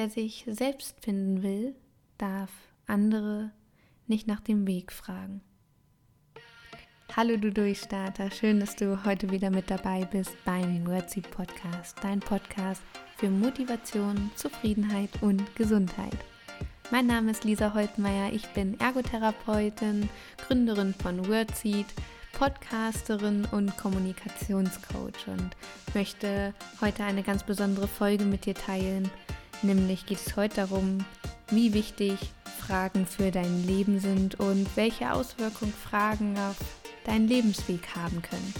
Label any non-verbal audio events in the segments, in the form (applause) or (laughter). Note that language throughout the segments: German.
Wer sich selbst finden will, darf andere nicht nach dem Weg fragen. Hallo du Durchstarter, schön, dass du heute wieder mit dabei bist beim Wordseed Podcast, dein Podcast für Motivation, Zufriedenheit und Gesundheit. Mein Name ist Lisa Holtmeier, ich bin Ergotherapeutin, Gründerin von Wordseed, Podcasterin und Kommunikationscoach und möchte heute eine ganz besondere Folge mit dir teilen, Nämlich geht es heute darum, wie wichtig Fragen für dein Leben sind und welche Auswirkungen Fragen auf deinen Lebensweg haben können.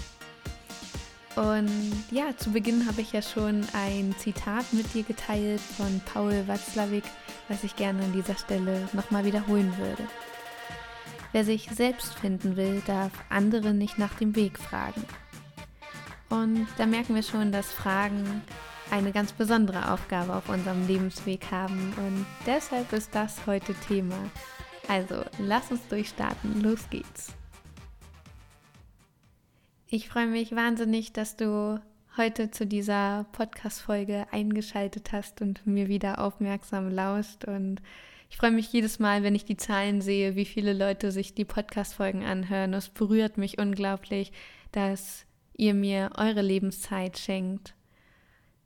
Und ja, zu Beginn habe ich ja schon ein Zitat mit dir geteilt von Paul Watzlawick, was ich gerne an dieser Stelle nochmal wiederholen würde. Wer sich selbst finden will, darf andere nicht nach dem Weg fragen. Und da merken wir schon, dass Fragen eine ganz besondere Aufgabe auf unserem Lebensweg haben und deshalb ist das heute Thema. Also, lass uns durchstarten. Los geht's. Ich freue mich wahnsinnig, dass du heute zu dieser Podcast-Folge eingeschaltet hast und mir wieder aufmerksam lauscht. Und ich freue mich jedes Mal, wenn ich die Zahlen sehe, wie viele Leute sich die Podcast-Folgen anhören. Es berührt mich unglaublich, dass ihr mir eure Lebenszeit schenkt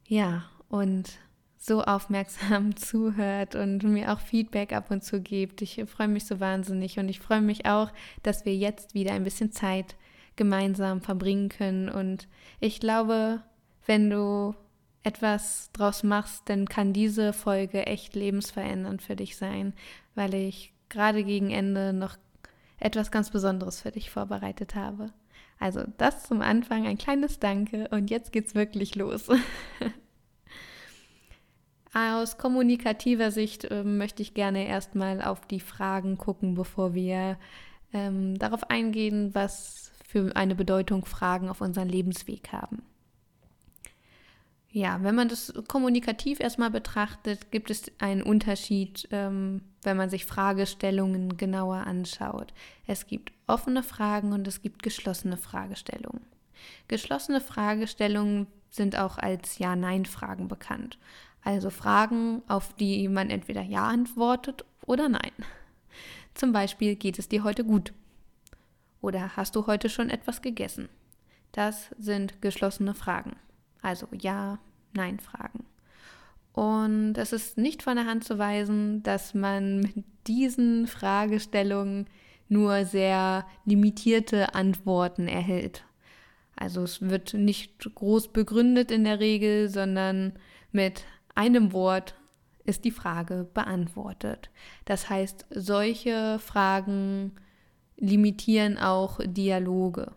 ja, und so aufmerksam (laughs) zuhört und mir auch Feedback ab und zu gibt. Ich freue mich so wahnsinnig und ich freue mich auch, dass wir jetzt wieder ein bisschen Zeit gemeinsam verbringen können. Und ich glaube, wenn du etwas draus machst, dann kann diese Folge echt lebensverändernd für dich sein, weil ich gerade gegen Ende noch etwas ganz Besonderes für dich vorbereitet habe. Also das zum Anfang ein kleines Danke und jetzt geht's wirklich los. (laughs) Aus kommunikativer Sicht äh, möchte ich gerne erstmal auf die Fragen gucken, bevor wir ähm, darauf eingehen, was für eine Bedeutung Fragen auf unseren Lebensweg haben. Ja, wenn man das kommunikativ erstmal betrachtet, gibt es einen Unterschied, ähm, wenn man sich Fragestellungen genauer anschaut. Es gibt offene Fragen und es gibt geschlossene Fragestellungen. Geschlossene Fragestellungen sind auch als Ja-Nein-Fragen bekannt. Also Fragen, auf die man entweder Ja antwortet oder Nein. Zum Beispiel, geht es dir heute gut? Oder hast du heute schon etwas gegessen? Das sind geschlossene Fragen. Also Ja, Nein-Fragen. Und es ist nicht von der Hand zu weisen, dass man mit diesen Fragestellungen nur sehr limitierte Antworten erhält. Also es wird nicht groß begründet in der Regel, sondern mit einem Wort ist die Frage beantwortet. Das heißt, solche Fragen limitieren auch Dialoge.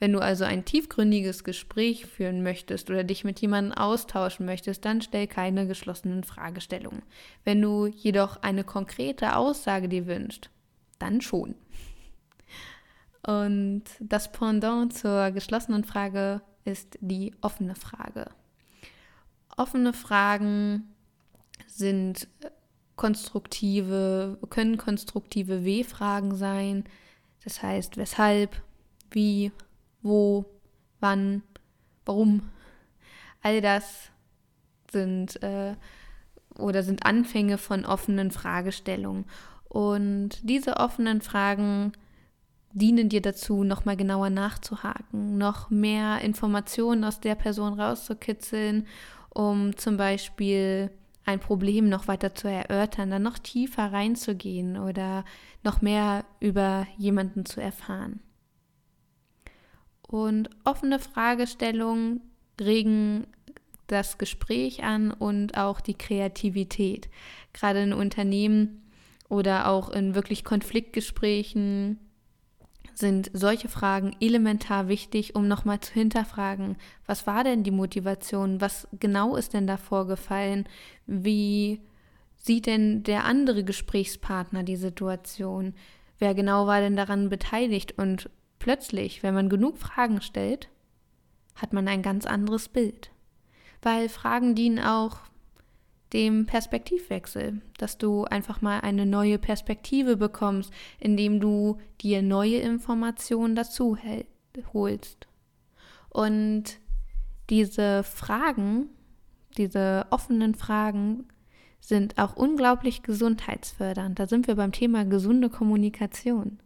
Wenn du also ein tiefgründiges Gespräch führen möchtest oder dich mit jemandem austauschen möchtest, dann stell keine geschlossenen Fragestellungen. Wenn du jedoch eine konkrete Aussage dir wünschst, dann schon. Und das Pendant zur geschlossenen Frage ist die offene Frage. Offene Fragen sind konstruktive, können konstruktive W-Fragen sein. Das heißt, weshalb, wie, wo, wann, warum. All das sind äh, oder sind Anfänge von offenen Fragestellungen. Und diese offenen Fragen dienen dir dazu, nochmal genauer nachzuhaken, noch mehr Informationen aus der Person rauszukitzeln, um zum Beispiel ein Problem noch weiter zu erörtern, dann noch tiefer reinzugehen oder noch mehr über jemanden zu erfahren. Und offene Fragestellungen regen das Gespräch an und auch die Kreativität. Gerade in Unternehmen oder auch in wirklich Konfliktgesprächen sind solche Fragen elementar wichtig, um nochmal zu hinterfragen, was war denn die Motivation, was genau ist denn da vorgefallen, wie sieht denn der andere Gesprächspartner die Situation, wer genau war denn daran beteiligt? Und plötzlich, wenn man genug Fragen stellt, hat man ein ganz anderes Bild. Weil Fragen dienen auch dem Perspektivwechsel, dass du einfach mal eine neue Perspektive bekommst, indem du dir neue Informationen dazu holst. Und diese Fragen, diese offenen Fragen sind auch unglaublich gesundheitsfördernd. Da sind wir beim Thema gesunde Kommunikation.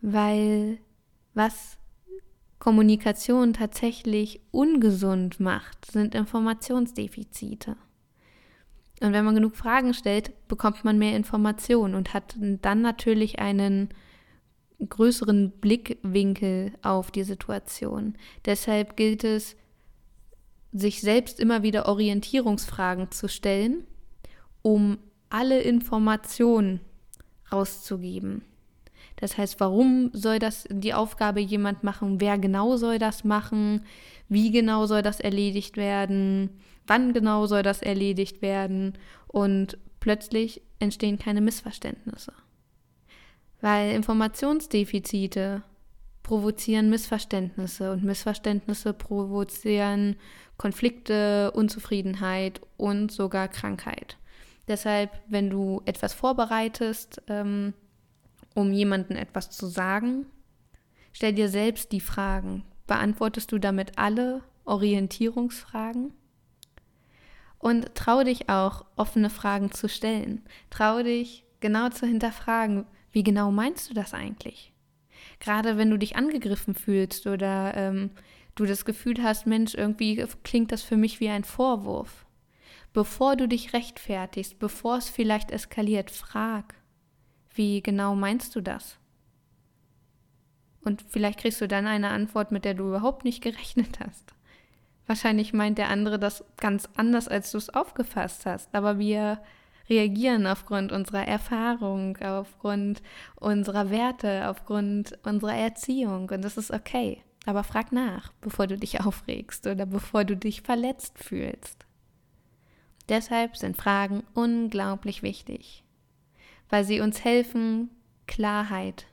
Weil was Kommunikation tatsächlich ungesund macht, sind Informationsdefizite. Und wenn man genug Fragen stellt, bekommt man mehr Informationen und hat dann natürlich einen größeren Blickwinkel auf die Situation. Deshalb gilt es, sich selbst immer wieder Orientierungsfragen zu stellen, um alle Informationen rauszugeben. Das heißt, warum soll das die Aufgabe jemand machen? Wer genau soll das machen? Wie genau soll das erledigt werden? Wann genau soll das erledigt werden? Und plötzlich entstehen keine Missverständnisse. Weil Informationsdefizite provozieren Missverständnisse und Missverständnisse provozieren Konflikte, Unzufriedenheit und sogar Krankheit. Deshalb, wenn du etwas vorbereitest, ähm, um jemandem etwas zu sagen, stell dir selbst die Fragen. Beantwortest du damit alle Orientierungsfragen? Und trau dich auch, offene Fragen zu stellen. Trau dich, genau zu hinterfragen, wie genau meinst du das eigentlich? Gerade wenn du dich angegriffen fühlst oder ähm, du das Gefühl hast, Mensch, irgendwie klingt das für mich wie ein Vorwurf. Bevor du dich rechtfertigst, bevor es vielleicht eskaliert, frag, wie genau meinst du das? Und vielleicht kriegst du dann eine Antwort, mit der du überhaupt nicht gerechnet hast. Wahrscheinlich meint der andere das ganz anders, als du es aufgefasst hast. Aber wir reagieren aufgrund unserer Erfahrung, aufgrund unserer Werte, aufgrund unserer Erziehung. Und das ist okay. Aber frag nach, bevor du dich aufregst oder bevor du dich verletzt fühlst. Deshalb sind Fragen unglaublich wichtig, weil sie uns helfen, Klarheit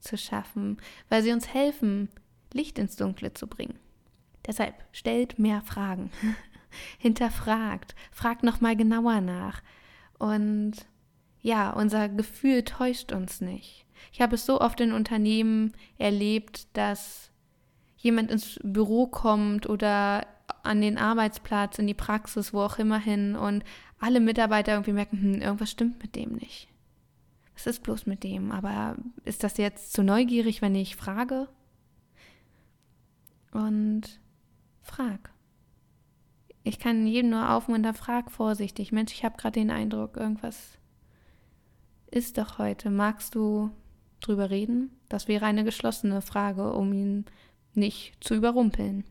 zu schaffen, weil sie uns helfen, Licht ins Dunkle zu bringen. Deshalb stellt mehr Fragen, (laughs) hinterfragt, fragt nochmal genauer nach, und ja, unser Gefühl täuscht uns nicht. Ich habe es so oft in Unternehmen erlebt, dass jemand ins Büro kommt oder an den Arbeitsplatz, in die Praxis, wo auch immer hin und alle Mitarbeiter irgendwie merken, hm, irgendwas stimmt mit dem nicht. Was ist bloß mit dem? Aber ist das jetzt zu neugierig, wenn ich frage? Und frag ich kann jedem nur aufmuntern, frag vorsichtig. Mensch, ich habe gerade den Eindruck, irgendwas ist doch heute. Magst du drüber reden? Das wäre eine geschlossene Frage, um ihn nicht zu überrumpeln.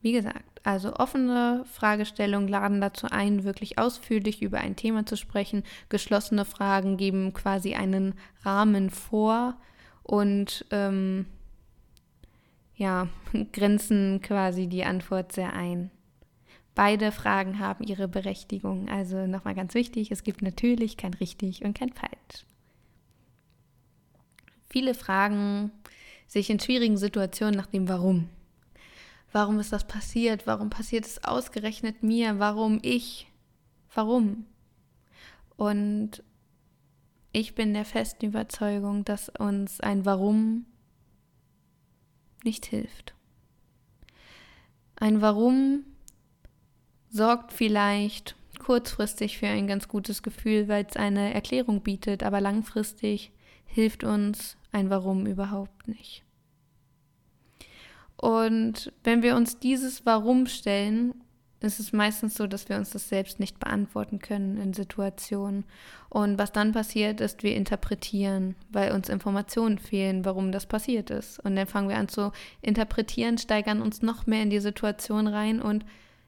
Wie gesagt, also offene Fragestellungen laden dazu ein, wirklich ausführlich über ein Thema zu sprechen. Geschlossene Fragen geben quasi einen Rahmen vor und ähm, ja, (laughs) grenzen quasi die Antwort sehr ein. Beide Fragen haben ihre Berechtigung. Also nochmal ganz wichtig, es gibt natürlich kein richtig und kein falsch. Viele fragen sich in schwierigen Situationen nach dem Warum. Warum ist das passiert? Warum passiert es ausgerechnet mir? Warum ich? Warum? Und ich bin der festen Überzeugung, dass uns ein Warum nicht hilft. Ein Warum sorgt vielleicht kurzfristig für ein ganz gutes Gefühl, weil es eine Erklärung bietet, aber langfristig hilft uns ein Warum überhaupt nicht. Und wenn wir uns dieses Warum stellen, ist es meistens so, dass wir uns das selbst nicht beantworten können in Situationen. Und was dann passiert, ist, wir interpretieren, weil uns Informationen fehlen, warum das passiert ist. Und dann fangen wir an zu interpretieren, steigern uns noch mehr in die Situation rein und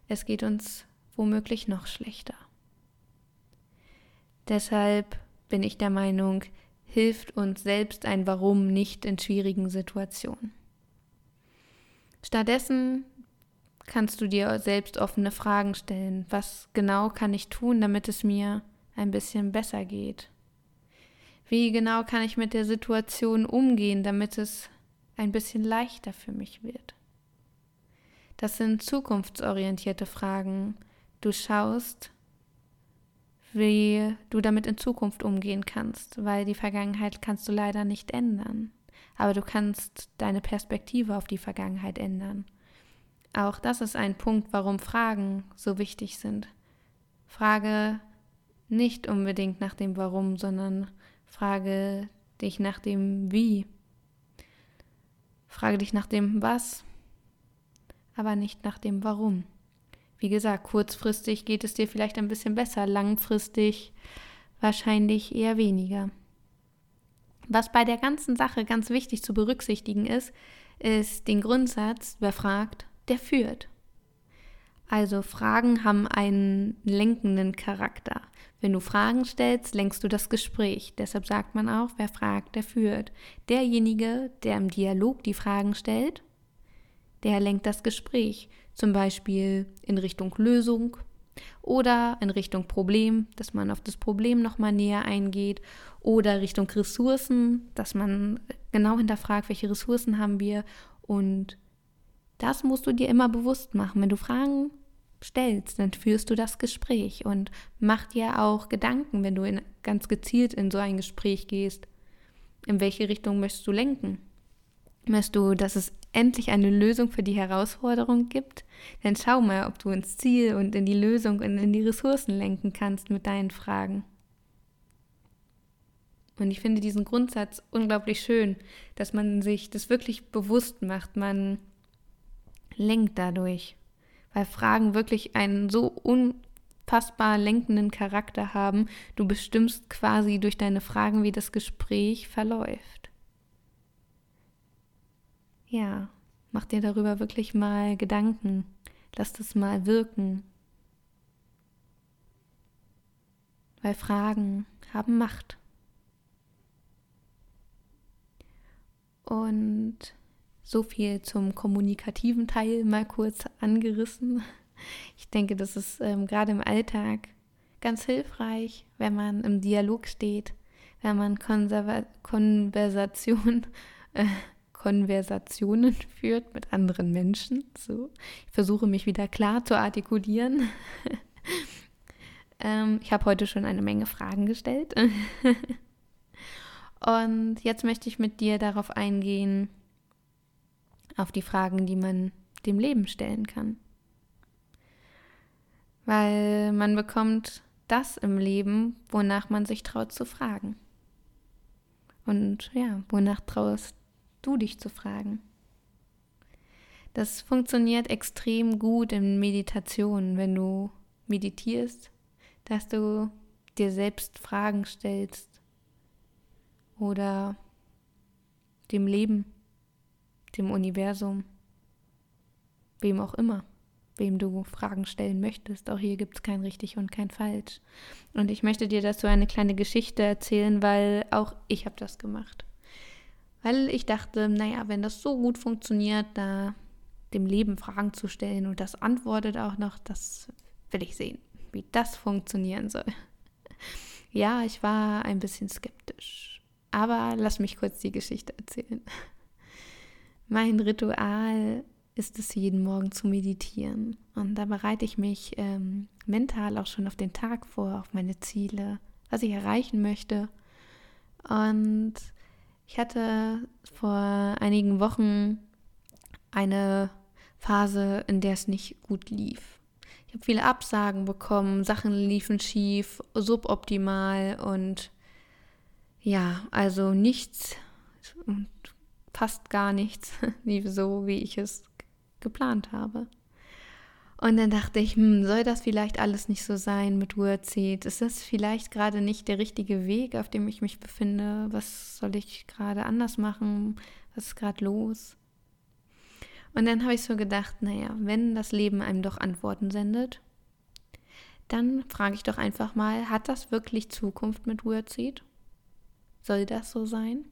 es geht uns womöglich noch schlechter. Deshalb bin ich der Meinung, hilft uns selbst ein Warum nicht in schwierigen Situationen. Stattdessen kannst du dir selbst offene Fragen stellen. Was genau kann ich tun, damit es mir ein bisschen besser geht? Wie genau kann ich mit der Situation umgehen, damit es ein bisschen leichter für mich wird? Das sind zukunftsorientierte Fragen. Du schaust, wie du damit in Zukunft umgehen kannst, weil die Vergangenheit kannst du leider nicht ändern. Aber du kannst deine Perspektive auf die Vergangenheit ändern. Auch das ist ein Punkt, warum Fragen so wichtig sind. Frage nicht unbedingt nach dem Warum, sondern frage dich nach dem Wie. Frage dich nach dem Was, aber nicht nach dem Warum. Wie gesagt, kurzfristig geht es dir vielleicht ein bisschen besser, langfristig wahrscheinlich eher weniger. Was bei der ganzen Sache ganz wichtig zu berücksichtigen ist, ist den Grundsatz, wer fragt, der führt. Also Fragen haben einen lenkenden Charakter. Wenn du Fragen stellst, lenkst du das Gespräch. Deshalb sagt man auch, wer fragt, der führt. Derjenige, der im Dialog die Fragen stellt, der lenkt das Gespräch. Zum Beispiel in Richtung Lösung oder in Richtung Problem, dass man auf das Problem nochmal näher eingeht oder Richtung Ressourcen, dass man genau hinterfragt, welche Ressourcen haben wir und das musst du dir immer bewusst machen. Wenn du Fragen stellst, dann führst du das Gespräch und mach dir auch Gedanken, wenn du in, ganz gezielt in so ein Gespräch gehst. In welche Richtung möchtest du lenken? Möchtest du, dass es endlich eine Lösung für die Herausforderung gibt? Dann schau mal, ob du ins Ziel und in die Lösung und in die Ressourcen lenken kannst mit deinen Fragen. Und ich finde diesen Grundsatz unglaublich schön, dass man sich das wirklich bewusst macht. Man lenkt dadurch, weil Fragen wirklich einen so unfassbar lenkenden Charakter haben. Du bestimmst quasi durch deine Fragen, wie das Gespräch verläuft. Ja, mach dir darüber wirklich mal Gedanken. Lass das mal wirken. Weil Fragen haben Macht. Und so viel zum kommunikativen Teil mal kurz angerissen. Ich denke, das ist ähm, gerade im Alltag ganz hilfreich, wenn man im Dialog steht, wenn man Konserva Konversation, äh, Konversationen (laughs) führt mit anderen Menschen. So, ich versuche mich wieder klar zu artikulieren. (laughs) ähm, ich habe heute schon eine Menge Fragen gestellt. (laughs) Und jetzt möchte ich mit dir darauf eingehen, auf die Fragen, die man dem Leben stellen kann. Weil man bekommt das im Leben, wonach man sich traut zu fragen. Und ja, wonach traust du dich zu fragen? Das funktioniert extrem gut in Meditation, wenn du meditierst, dass du dir selbst Fragen stellst oder dem Leben dem Universum, wem auch immer, wem du Fragen stellen möchtest. Auch hier gibt es kein richtig und kein falsch. Und ich möchte dir dazu eine kleine Geschichte erzählen, weil auch ich habe das gemacht. Weil ich dachte, naja, wenn das so gut funktioniert, da dem Leben Fragen zu stellen und das antwortet auch noch, das will ich sehen, wie das funktionieren soll. (laughs) Ja, ich war ein bisschen skeptisch. Aber lass mich kurz die Geschichte erzählen. (laughs) Mein Ritual ist es, jeden Morgen zu meditieren. Und da bereite ich mich ähm, mental auch schon auf den Tag vor, auf meine Ziele, was ich erreichen möchte. Und ich hatte vor einigen Wochen eine Phase, in der es nicht gut lief. Ich habe viele Absagen bekommen, Sachen liefen schief, suboptimal und ja, also nichts und fast gar nichts (laughs) lief so, wie ich es geplant habe. Und dann dachte ich, hm, soll das vielleicht alles nicht so sein mit Wordseed? Ist das vielleicht gerade nicht der richtige Weg, auf dem ich mich befinde? Was soll ich gerade anders machen? Was ist gerade los? Und dann habe ich so gedacht, naja, wenn das Leben einem doch Antworten sendet, dann frage ich doch einfach mal, hat das wirklich Zukunft mit Wordseed? Soll das so sein?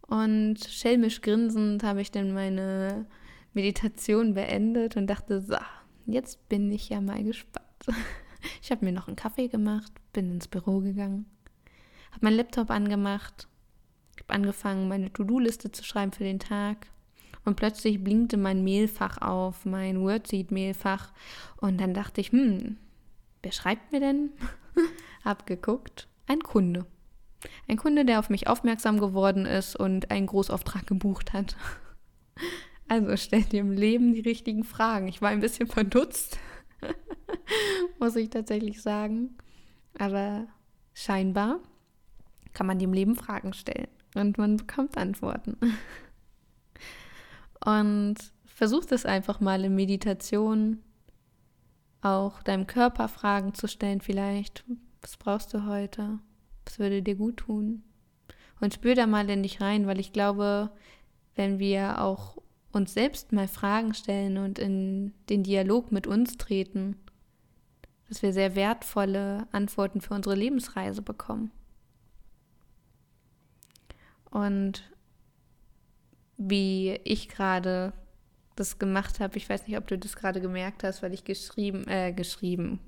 Und schelmisch grinsend habe ich dann meine Meditation beendet und dachte, so, jetzt bin ich ja mal gespannt. (laughs) Ich habe mir noch einen Kaffee gemacht, bin ins Büro gegangen, habe meinen Laptop angemacht, habe angefangen, meine To-Do-Liste zu schreiben für den Tag. Und plötzlich blinkte mein Mailfach auf, mein Wordseed-Mailfach. Und dann dachte ich, hm, wer schreibt mir denn? (laughs) hab geguckt, ein Kunde. Ein Kunde, der auf mich aufmerksam geworden ist und einen Großauftrag gebucht hat. (laughs) Also stellt dir im Leben die richtigen Fragen. Ich war ein bisschen verdutzt. (laughs) muss ich tatsächlich sagen. Aber scheinbar kann man dem Leben Fragen stellen und man bekommt Antworten. (laughs) Und versuch es einfach mal in Meditation, auch deinem Körper Fragen zu stellen vielleicht. Was brauchst du heute? Was würde dir gut tun? Und spür da mal in dich rein, weil ich glaube, wenn wir auch uns selbst mal Fragen stellen und in den Dialog mit uns treten, dass wir sehr wertvolle Antworten für unsere Lebensreise bekommen. Und wie ich gerade das gemacht habe, ich weiß nicht, ob du das gerade gemerkt hast, weil ich geschrieben, äh, geschrieben,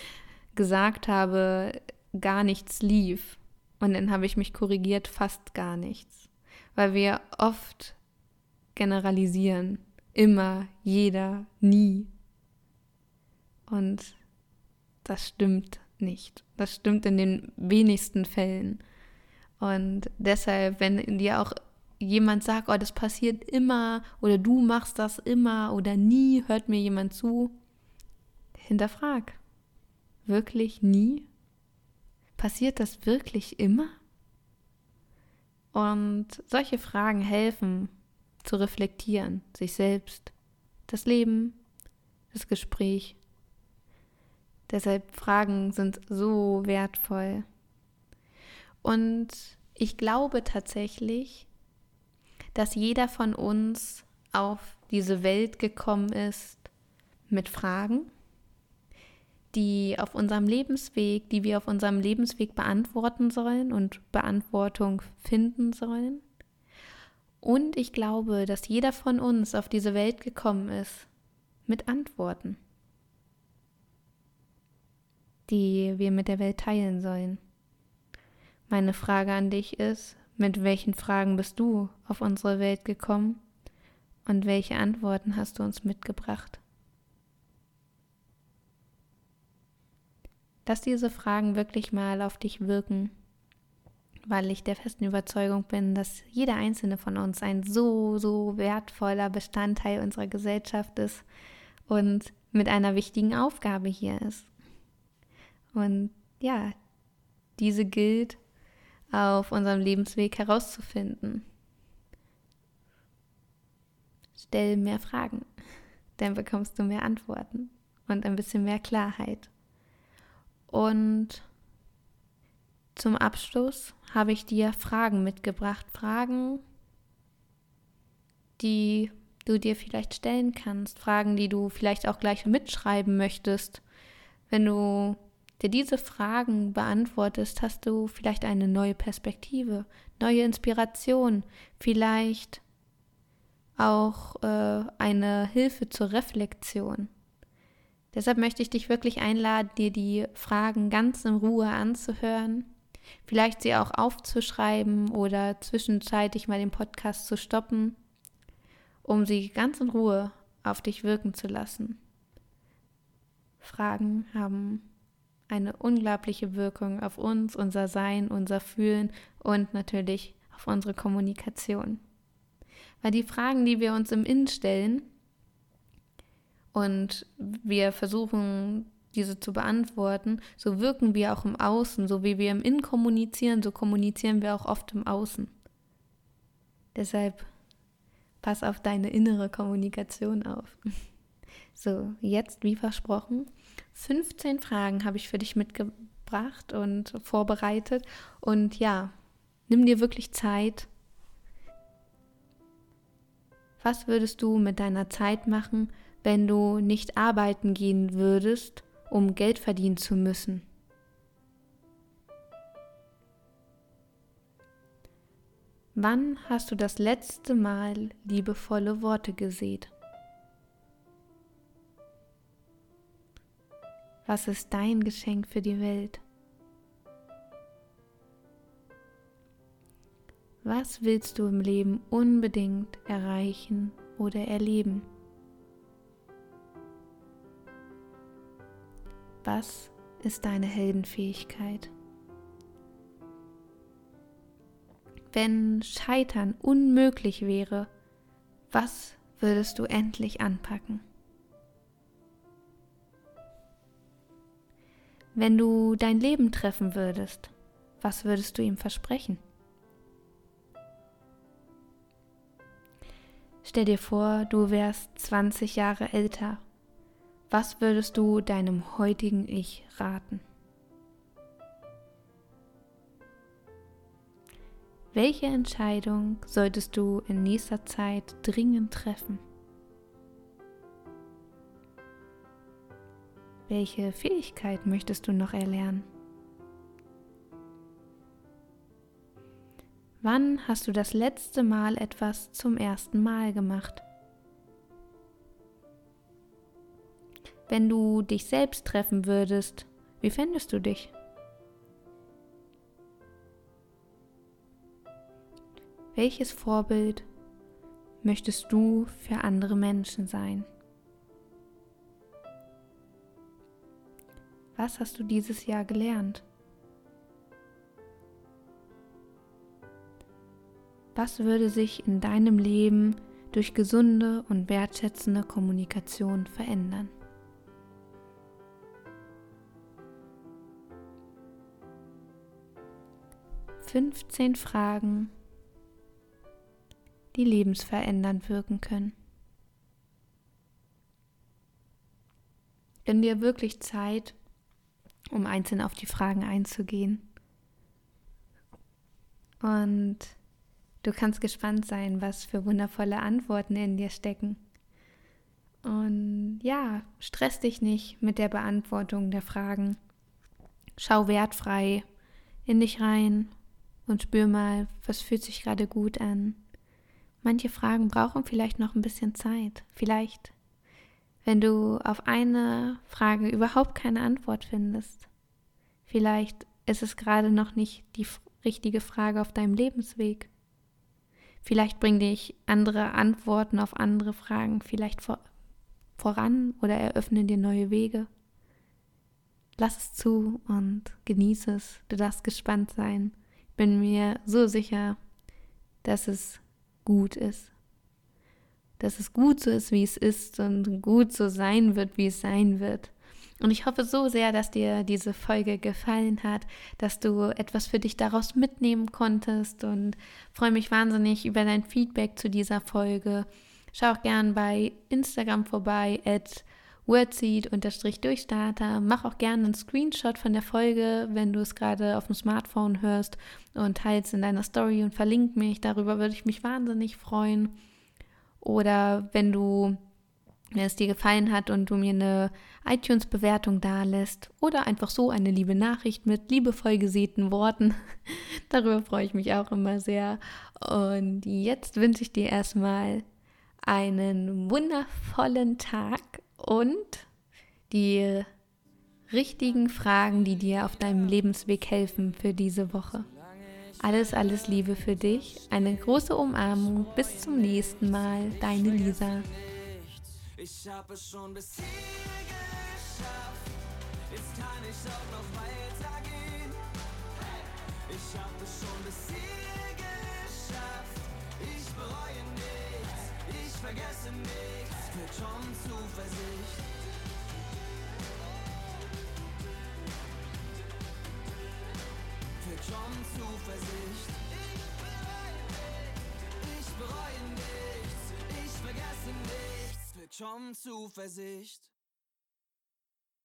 (laughs) gesagt habe, gar nichts lief. Und dann habe ich mich korrigiert, fast gar nichts. Weil wir oft generalisieren. Immer, jeder, nie. Und das stimmt nicht. Das stimmt in den wenigsten Fällen. Und deshalb, wenn dir auch jemand sagt, oh, das passiert immer oder du machst das immer oder nie, hört mir jemand zu, hinterfrag. Wirklich nie? Passiert das wirklich immer? Und solche Fragen helfen zu reflektieren, sich selbst, das Leben, das Gespräch. Deshalb Fragen sind so wertvoll. Und ich glaube tatsächlich, dass jeder von uns auf diese Welt gekommen ist mit Fragen, die auf unserem Lebensweg, die wir auf unserem Lebensweg beantworten sollen und Beantwortung finden sollen. Und ich glaube, dass jeder von uns auf diese Welt gekommen ist mit Antworten, die wir mit der Welt teilen sollen. Meine Frage an dich ist, mit welchen Fragen bist du auf unsere Welt gekommen und welche Antworten hast du uns mitgebracht? Lass diese Fragen wirklich mal auf dich wirken, weil ich der festen Überzeugung bin, dass jeder einzelne von uns ein so, so wertvoller Bestandteil unserer Gesellschaft ist und mit einer wichtigen Aufgabe hier ist. Und ja, diese gilt auf unserem Lebensweg herauszufinden. Stell mehr Fragen, dann bekommst du mehr Antworten und ein bisschen mehr Klarheit. Und zum Abschluss habe ich dir Fragen mitgebracht, Fragen, die du dir vielleicht stellen kannst, Fragen, die du vielleicht auch gleich mitschreiben möchtest, wenn du dir diese Fragen beantwortest, hast du vielleicht eine neue Perspektive, neue Inspiration, vielleicht auch äh, eine Hilfe zur Reflexion. Deshalb möchte ich dich wirklich einladen, dir die Fragen ganz in Ruhe anzuhören, vielleicht sie auch aufzuschreiben oder zwischenzeitlich mal den Podcast zu stoppen, um sie ganz in Ruhe auf dich wirken zu lassen. Fragen haben eine unglaubliche Wirkung auf uns, unser Sein, unser Fühlen und natürlich auf unsere Kommunikation. Weil die Fragen, die wir uns im Innen stellen und wir versuchen, diese zu beantworten, so wirken wir auch im Außen, so wie wir im Innen kommunizieren, so kommunizieren wir auch oft im Außen. Deshalb pass auf deine innere Kommunikation auf. (laughs) So, jetzt, wie versprochen, 15 Fragen habe ich für dich mitgebracht und vorbereitet. Und ja, nimm dir wirklich Zeit. Was würdest du mit deiner Zeit machen, wenn du nicht arbeiten gehen würdest, um Geld verdienen zu müssen? Wann hast du das letzte Mal liebevolle Worte gesät? Was ist dein Geschenk für die Welt? Was willst du im Leben unbedingt erreichen oder erleben? Was ist deine Heldenfähigkeit? Wenn Scheitern unmöglich wäre, was würdest du endlich anpacken? Wenn du dein Leben treffen würdest, was würdest du ihm versprechen? Stell dir vor, du wärst 20 Jahre älter. Was würdest du deinem heutigen Ich raten? Welche Entscheidung solltest du in nächster Zeit dringend treffen? Welche Fähigkeit möchtest du noch erlernen? Wann hast du das letzte Mal etwas zum ersten Mal gemacht? Wenn du dich selbst treffen würdest, wie fändest du dich? Welches Vorbild möchtest du für andere Menschen sein? Was hast du dieses Jahr gelernt? Was würde sich in deinem Leben durch gesunde und wertschätzende Kommunikation verändern? Fünfzehn Fragen, die lebensverändernd wirken können. Gönn dir wirklich Zeit, um einzeln auf die Fragen einzugehen. Und Du kannst gespannt sein, was für wundervolle Antworten in dir stecken. Und ja, stress dich nicht mit der Beantwortung der Fragen. Schau wertfrei in dich rein und spür mal, was fühlt sich gerade gut an. Manche Fragen brauchen vielleicht noch ein bisschen Zeit. Vielleicht, wenn du auf eine Frage überhaupt keine Antwort findest. Vielleicht ist es gerade noch nicht die richtige Frage auf deinem Lebensweg. Vielleicht bringen dich andere Antworten auf andere Fragen vielleicht vor, voran oder eröffnen dir neue Wege. Lass es zu und genieße es. Du darfst gespannt sein. Bin mir so sicher, dass es gut ist. Dass es gut so ist, wie es ist und gut so sein wird, wie es sein wird. Und ich hoffe so sehr, dass dir diese Folge gefallen hat, dass du etwas für dich daraus mitnehmen konntest und freue mich wahnsinnig über dein Feedback zu dieser Folge. Schau auch gern bei Instagram vorbei, at wordseed-durchstarter. Mach auch gerne einen Screenshot von der Folge, wenn du es gerade auf dem Smartphone hörst und teils in deiner Story und verlink mich. Darüber würde ich mich wahnsinnig freuen. Oder wenn du wenn es dir gefallen hat und du mir eine iTunes-Bewertung da lässt oder einfach so eine liebe Nachricht mit liebevoll gesäten Worten. (laughs) Darüber freue ich mich auch immer sehr. Und jetzt wünsche ich dir erstmal einen wundervollen Tag und die richtigen Fragen, die dir auf deinem Lebensweg helfen für diese Woche. Alles, alles Liebe für dich. Eine große Umarmung. Bis zum nächsten Mal. Deine Lisa. Ich hab es schon bis hier geschafft. Jetzt kann ich auch noch weitergehen. Ich hab es schon bis hier geschafft. Ich bereue nichts, ich vergesse nichts. Für schon Zuversicht. Für schon Zuversicht. Ich bereue nichts, ich bereue nichts, ich vergesse nichts. Schon Zuversicht.